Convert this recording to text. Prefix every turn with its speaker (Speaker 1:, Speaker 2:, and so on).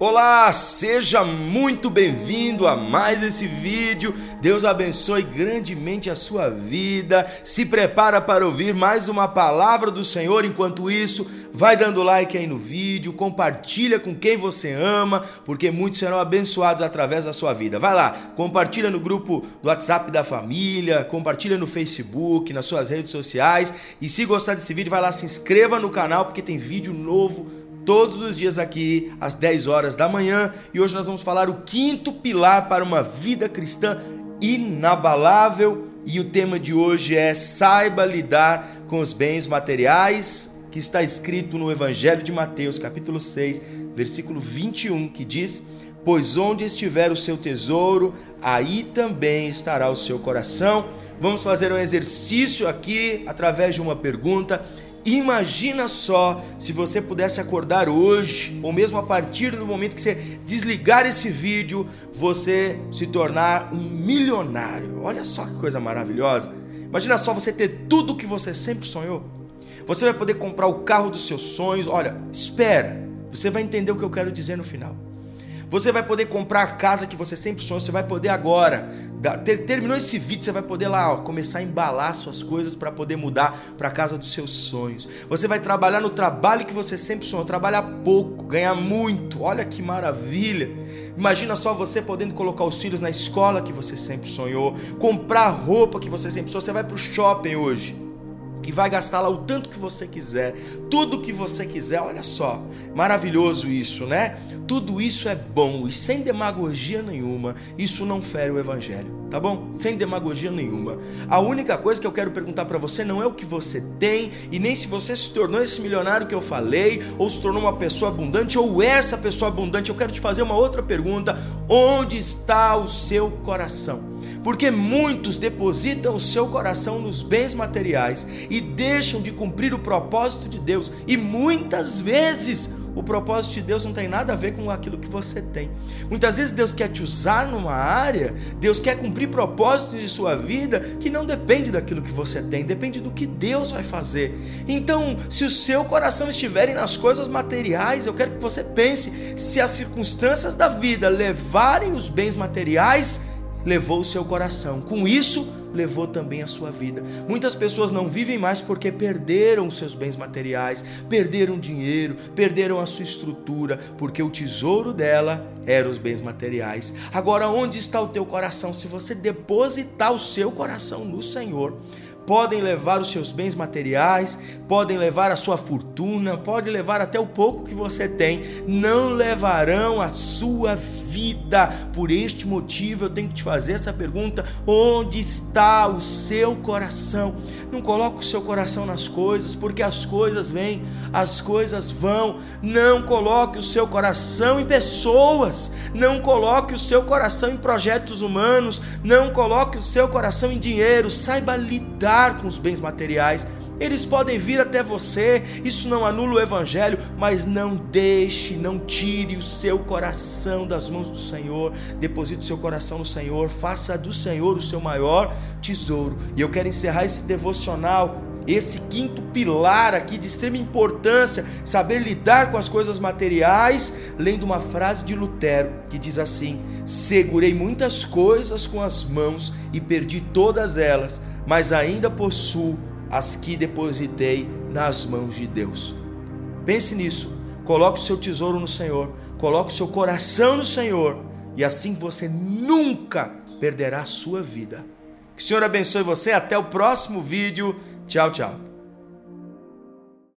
Speaker 1: Olá, seja muito bem-vindo a mais esse vídeo. Deus abençoe grandemente a sua vida. Se prepara para ouvir mais uma palavra do Senhor. Enquanto isso, vai dando like aí no vídeo, compartilha com quem você ama, porque muitos serão abençoados através da sua vida. Vai lá, compartilha no grupo do WhatsApp da família, compartilha no Facebook, nas suas redes sociais. E se gostar desse vídeo, vai lá, se inscreva no canal, porque tem vídeo novo todos os dias aqui às 10 horas da manhã e hoje nós vamos falar o quinto pilar para uma vida cristã inabalável e o tema de hoje é saiba lidar com os bens materiais, que está escrito no Evangelho de Mateus, capítulo 6, versículo 21, que diz: Pois onde estiver o seu tesouro, aí também estará o seu coração. Vamos fazer um exercício aqui através de uma pergunta Imagina só se você pudesse acordar hoje, ou mesmo a partir do momento que você desligar esse vídeo, você se tornar um milionário. Olha só que coisa maravilhosa. Imagina só você ter tudo o que você sempre sonhou. Você vai poder comprar o carro dos seus sonhos. Olha, espera, você vai entender o que eu quero dizer no final. Você vai poder comprar a casa que você sempre sonhou. Você vai poder agora. Ter, terminou esse vídeo, você vai poder lá ó, começar a embalar suas coisas para poder mudar para a casa dos seus sonhos. Você vai trabalhar no trabalho que você sempre sonhou. Trabalhar pouco, ganhar muito. Olha que maravilha. Imagina só você podendo colocar os filhos na escola que você sempre sonhou, comprar roupa que você sempre sonhou. Você vai para o shopping hoje e vai gastar lá o tanto que você quiser, tudo que você quiser. Olha só, maravilhoso isso, né? Tudo isso é bom e sem demagogia nenhuma, isso não fere o evangelho, tá bom? Sem demagogia nenhuma. A única coisa que eu quero perguntar para você não é o que você tem e nem se você se tornou esse milionário que eu falei, ou se tornou uma pessoa abundante, ou essa pessoa abundante. Eu quero te fazer uma outra pergunta: onde está o seu coração? Porque muitos depositam o seu coração nos bens materiais e deixam de cumprir o propósito de Deus, e muitas vezes o propósito de Deus não tem nada a ver com aquilo que você tem. Muitas vezes Deus quer te usar numa área, Deus quer cumprir propósitos de sua vida que não depende daquilo que você tem, depende do que Deus vai fazer. Então, se o seu coração estiver nas coisas materiais, eu quero que você pense se as circunstâncias da vida levarem os bens materiais, levou o seu coração. Com isso, levou também a sua vida. Muitas pessoas não vivem mais porque perderam os seus bens materiais, perderam dinheiro, perderam a sua estrutura, porque o tesouro dela eram os bens materiais. Agora, onde está o teu coração? Se você depositar o seu coração no Senhor, podem levar os seus bens materiais, podem levar a sua fortuna, pode levar até o pouco que você tem, não levarão a sua vida. Por este motivo eu tenho que te fazer essa pergunta: onde está o seu coração? Não coloque o seu coração nas coisas, porque as coisas vêm, as coisas vão. Não coloque o seu coração em pessoas, não coloque o seu coração em projetos humanos, não coloque o seu coração em dinheiro. Saiba lidar com os bens materiais. Eles podem vir até você, isso não anula o evangelho, mas não deixe, não tire o seu coração das mãos do Senhor. Deposite o seu coração no Senhor, faça do Senhor o seu maior tesouro. E eu quero encerrar esse devocional esse quinto pilar aqui de extrema importância, saber lidar com as coisas materiais, lendo uma frase de Lutero que diz assim: Segurei muitas coisas com as mãos e perdi todas elas, mas ainda possuo as que depositei nas mãos de Deus. Pense nisso. Coloque o seu tesouro no Senhor, coloque o seu coração no Senhor, e assim você nunca perderá a sua vida. Que o Senhor abençoe você. Até o próximo vídeo. Tchau, tchau.